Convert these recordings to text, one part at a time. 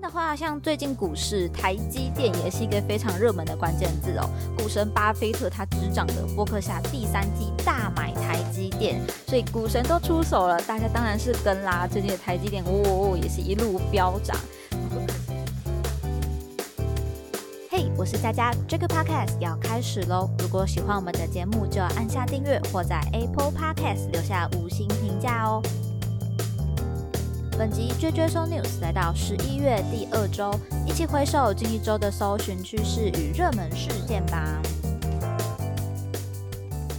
的话，像最近股市，台积电也是一个非常热门的关键字哦。股神巴菲特他执掌的波克夏第三季大买台积电，所以股神都出手了，大家当然是跟啦。最近的台积电，哦，也是一路飙涨。嘿，我是佳佳，这个 podcast 要开始喽。如果喜欢我们的节目，就要按下订阅或在 Apple Podcast 留下五星评价哦。本集追追搜 news 来到十一月第二周，一起回首近一周的搜寻趋势与热门事件吧。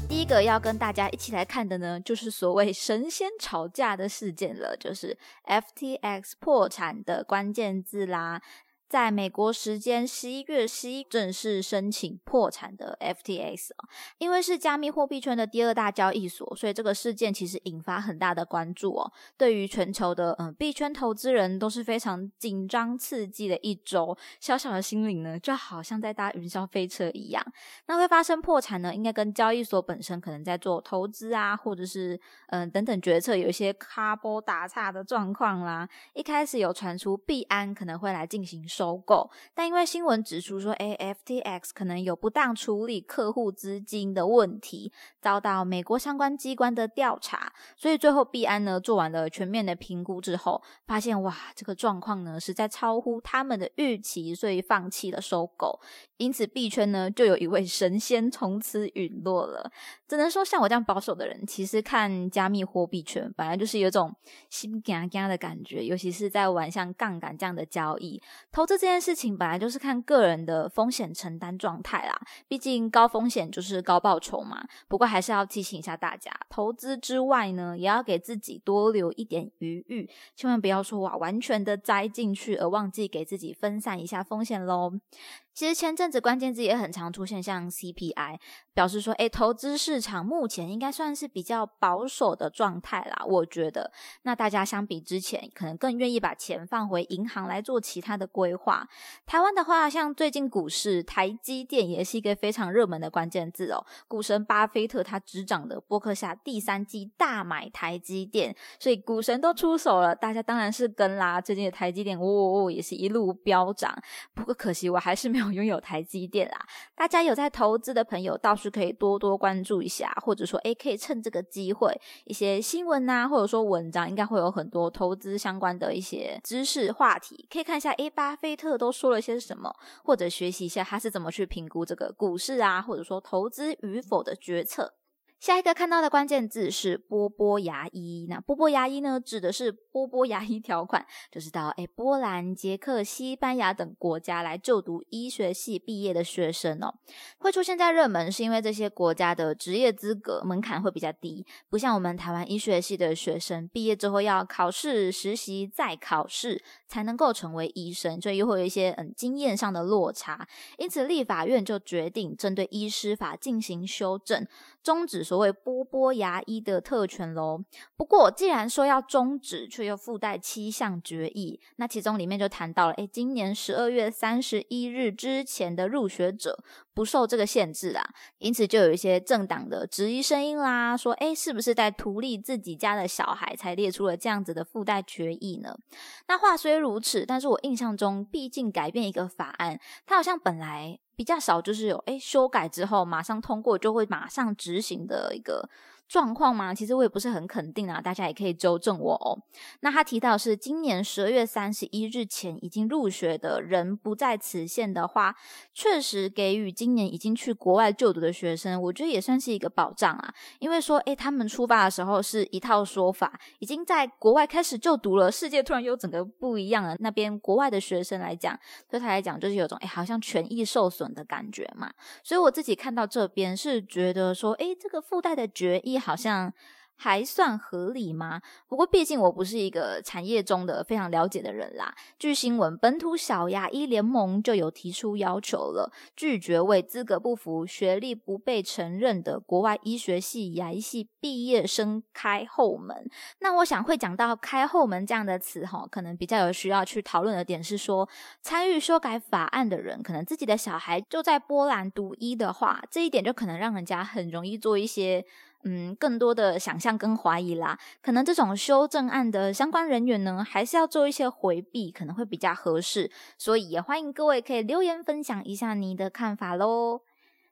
第一个要跟大家一起来看的呢，就是所谓神仙吵架的事件了，就是 FTX 破产的关键字啦。在美国时间十一月十一正式申请破产的 FTX，因为是加密货币圈的第二大交易所，所以这个事件其实引发很大的关注哦。对于全球的嗯币圈投资人都是非常紧张刺激的一周，小小的心灵呢就好像在搭云霄飞车一样。那会发生破产呢，应该跟交易所本身可能在做投资啊，或者是嗯等等决策有一些卡波打岔的状况啦。一开始有传出币安可能会来进行。收购，但因为新闻指出说，AFTX 可能有不当处理客户资金的问题，遭到美国相关机关的调查，所以最后币安呢做完了全面的评估之后，发现哇，这个状况呢实在超乎他们的预期，所以放弃了收购。因此币圈呢就有一位神仙从此陨落了。只能说像我这样保守的人，其实看加密货币圈本来就是有种心嘎嘎的感觉，尤其是在玩像杠杆这样的交易投。这件事情本来就是看个人的风险承担状态啦，毕竟高风险就是高报酬嘛。不过还是要提醒一下大家，投资之外呢，也要给自己多留一点余裕，千万不要说哇完全的栽进去，而忘记给自己分散一下风险喽。其实前阵子关键字也很常出现，像 CPI，表示说，哎，投资市场目前应该算是比较保守的状态啦。我觉得，那大家相比之前，可能更愿意把钱放回银行来做其他的规划。台湾的话，像最近股市，台积电也是一个非常热门的关键字哦。股神巴菲特他执掌的波克夏第三季大买台积电，所以股神都出手了，大家当然是跟啦。最近的台积电，呜呜呜，也是一路飙涨。不过可惜，我还是没有。拥有台积电啊，大家有在投资的朋友倒是可以多多关注一下，或者说，诶，可以趁这个机会，一些新闻呐，或者说文章，应该会有很多投资相关的一些知识话题，可以看一下，诶，巴菲特都说了些什么，或者学习一下他是怎么去评估这个股市啊，或者说投资与否的决策。下一个看到的关键字是波波牙医。那波波牙医呢，指的是波波牙医条款，就是到诶波兰、捷克、西班牙等国家来就读医学系毕业的学生哦。会出现在热门，是因为这些国家的职业资格门槛会比较低，不像我们台湾医学系的学生毕业之后要考试、实习再考试才能够成为医生，所以又会有一些嗯经验上的落差。因此，立法院就决定针对医师法进行修正，终止。所谓波波牙医的特权喽。不过，既然说要终止，却又附带七项决议，那其中里面就谈到了，哎，今年十二月三十一日之前的入学者不受这个限制啦。因此，就有一些政党的质疑声音啦，说，哎，是不是在图利自己家的小孩，才列出了这样子的附带决议呢？那话虽如此，但是我印象中，毕竟改变一个法案，它好像本来。比较少，就是有诶修改之后马上通过就会马上执行的一个。状况吗？其实我也不是很肯定啊，大家也可以纠正我哦。那他提到是今年十二月三十一日前已经入学的人不在此限的话，确实给予今年已经去国外就读的学生，我觉得也算是一个保障啊。因为说，诶，他们出发的时候是一套说法，已经在国外开始就读了，世界突然又整个不一样了。那边国外的学生来讲，对他来讲就是有种诶，好像权益受损的感觉嘛。所以我自己看到这边是觉得说，诶，这个附带的决议。好像还算合理吗？不过毕竟我不是一个产业中的非常了解的人啦。据新闻，本土小牙医联盟就有提出要求了，拒绝为资格不符、学历不被承认的国外医学系牙医系毕业生开后门。那我想会讲到“开后门”这样的词，哈，可能比较有需要去讨论的点是说，参与修改法案的人，可能自己的小孩就在波兰读医的话，这一点就可能让人家很容易做一些。嗯更多的想象跟怀疑啦。可能这种修正案的相关人员呢，还是要做一些回避，可能会比较合适。所以也欢迎各位可以留言分享一下你的看法喽。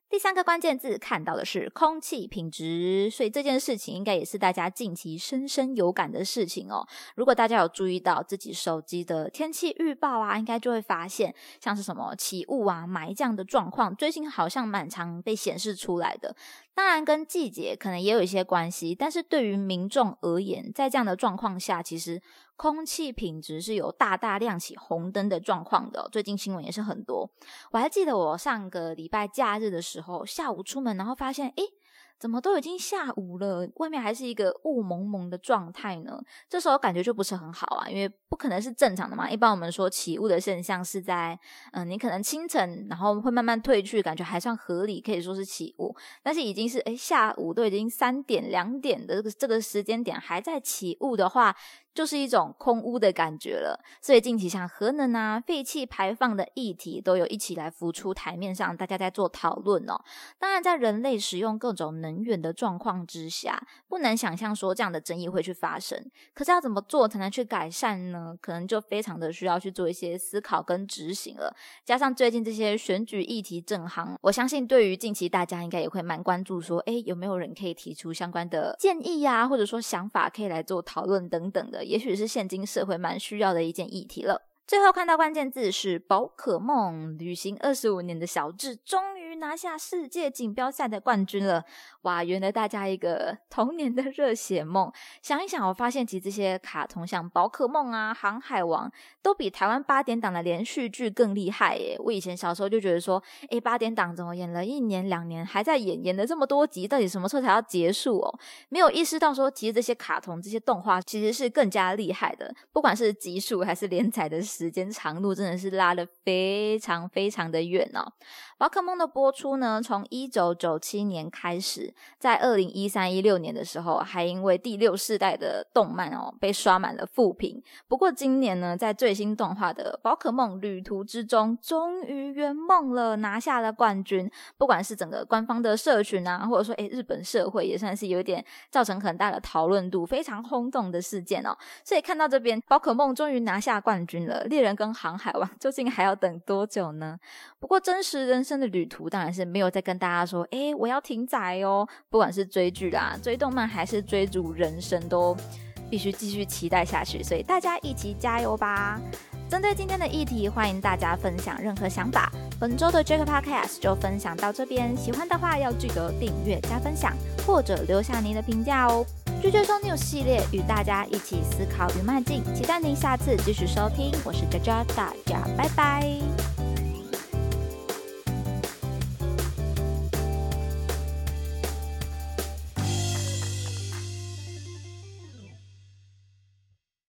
第三个关键字看到的是空气品质，所以这件事情应该也是大家近期深深有感的事情哦。如果大家有注意到自己手机的天气预报啊，应该就会发现，像是什么起雾啊、霾降的状况，最近好像蛮常被显示出来的。当然跟季节可能也有一些关系，但是对于民众而言，在这样的状况下，其实。空气品质是有大大亮起红灯的状况的，最近新闻也是很多。我还记得我上个礼拜假日的时候，下午出门，然后发现，诶。怎么都已经下午了，外面还是一个雾蒙蒙的状态呢？这时候感觉就不是很好啊，因为不可能是正常的嘛。一般我们说起雾的现象是在，嗯，你可能清晨，然后会慢慢退去，感觉还算合理，可以说是起雾。但是已经是诶下午都已经三点两点的这个这个时间点还在起雾的话。就是一种空屋的感觉了，所以近期像核能啊、废气排放的议题都有一起来浮出台面上，大家在做讨论哦。当然，在人类使用各种能源的状况之下，不能想象说这样的争议会去发生。可是要怎么做才能去改善呢？可能就非常的需要去做一些思考跟执行了。加上最近这些选举议题正行，我相信对于近期大家应该也会蛮关注，说诶有没有人可以提出相关的建议呀，或者说想法可以来做讨论等等的。也许是现今社会蛮需要的一件议题了。最后看到关键字是宝可梦，旅行二十五年的小智终于拿下世界锦标赛的冠军了！哇，原来大家一个 童年的热血梦。想一想，我发现其实这些卡通像宝可梦啊、航海王，都比台湾八点档的连续剧更厉害耶！我以前小时候就觉得说，诶八点档怎么演了一年两年还在演，演了这么多集，到底什么时候才要结束哦？没有意识到说，其实这些卡通、这些动画其实是更加厉害的，不管是集数还是连载的。时间长度真的是拉的非常非常的远哦。宝可梦的播播出呢，从一九九七年开始，在二零一三一六年的时候，还因为第六世代的动漫哦，被刷满了负评。不过今年呢，在最新动画的宝可梦旅途之中，终于圆梦了，拿下了冠军。不管是整个官方的社群啊，或者说诶日本社会也算是有点造成很大的讨论度，非常轰动的事件哦。所以看到这边，宝可梦终于拿下冠军了。猎人跟航海王 究竟还要等多久呢？不过真实人生的旅途当然是没有再跟大家说，哎，我要停载哦。不管是追剧啦、追动漫，还是追逐人生，都必须继续期待下去。所以大家一起加油吧！针对今天的议题，欢迎大家分享任何想法。本周的 Jack Podcast 就分享到这边，喜欢的话要记得订阅加分享，或者留下您的评价哦。拒绝说 news 系列与大家一起思考与迈进，期待您下次继续收听。我是佳佳，大家拜拜。